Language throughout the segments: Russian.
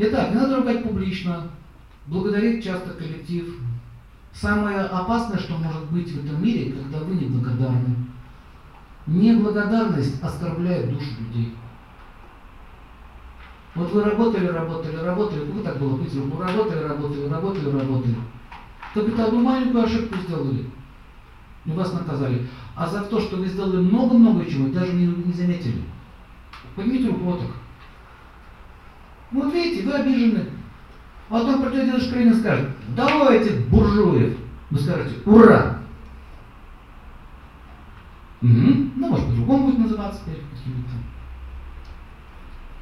Итак, не надо ругать публично, благодарить часто коллектив. Самое опасное, что может быть в этом мире, когда вы неблагодарны. Неблагодарность оскорбляет душу людей. Вот вы работали, работали, работали, вы так было быть, вы работали, работали, работали, работали. Только одну маленькую ошибку сделали. И вас наказали. А за то, что вы сделали много-много чего, даже не, не заметили. Поднимите руку вот так. Вот видите, вы обижены. А потом Ленин и скажет, давайте буржуев. Вы скажете, ура! Угу. Ну, может, по-другому будет называться какими-то.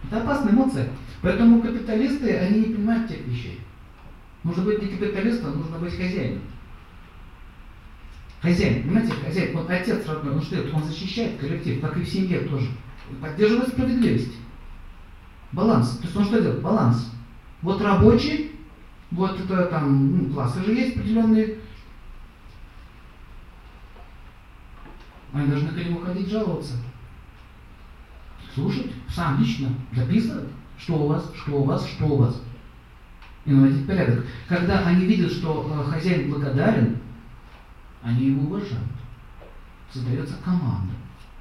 Это опасная эмоция. Поэтому капиталисты, они не понимают тех вещей. Нужно быть не капиталистом, нужно быть хозяином. Хозяин, понимаете, хозяин, вот отец родной, он что делает? Он защищает коллектив, как и в семье тоже. Поддерживает справедливость. Баланс. То есть он что делает? Баланс. Вот рабочий, вот это там, ну, классы же есть определенные. Они должны к нему ходить жаловаться. Слушать, сам лично, записывать, что у вас, что у вас, что у вас. И наводить порядок. Когда они видят, что э, хозяин благодарен, они его уважают. Создается команда.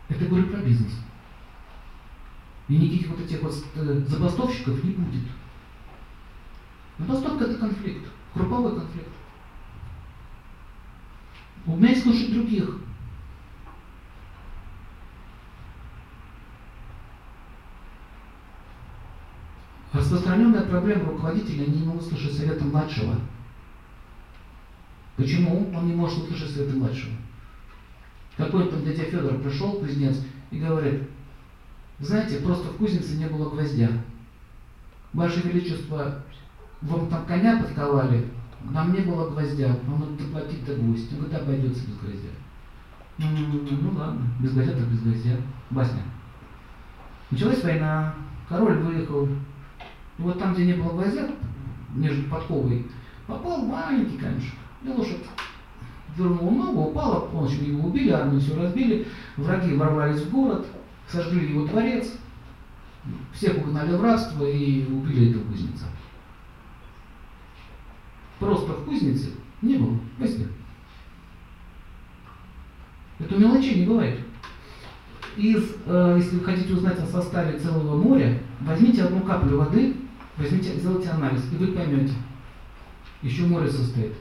Это говорю про бизнес. И никаких вот этих вот э, забастовщиков не будет. Забастовка это конфликт, групповой конфликт. Умей слушать других. Распространенная проблема руководителя не могут слушать совета младшего. Почему он не может услышать совета младшего? Какой-то дядя Федор пришел, кузнец, и говорит, знаете, просто в кузнице не было гвоздя. Ваше Величество, вам там коня подковали, нам не было гвоздя, вам надо доплатить до гвоздь. Он говорит, обойдется без гвоздя. Ну, ну ладно, без гвоздя так без гвоздя. Басня. Началась война, король выехал. И вот там, где не было гвоздя, между подковой, попал маленький камешек. И лошадь вернула ногу, упала, в его убили, армию все разбили, враги ворвались в город, сожгли его дворец, всех угнали в рабство и убили этого кузнеца. Просто в кузнице не было гвоздя. Это мелочей не бывает. Из, э, если вы хотите узнать о составе целого моря, возьмите одну каплю воды, возьмите, сделайте анализ, и вы поймете. Еще море состоит.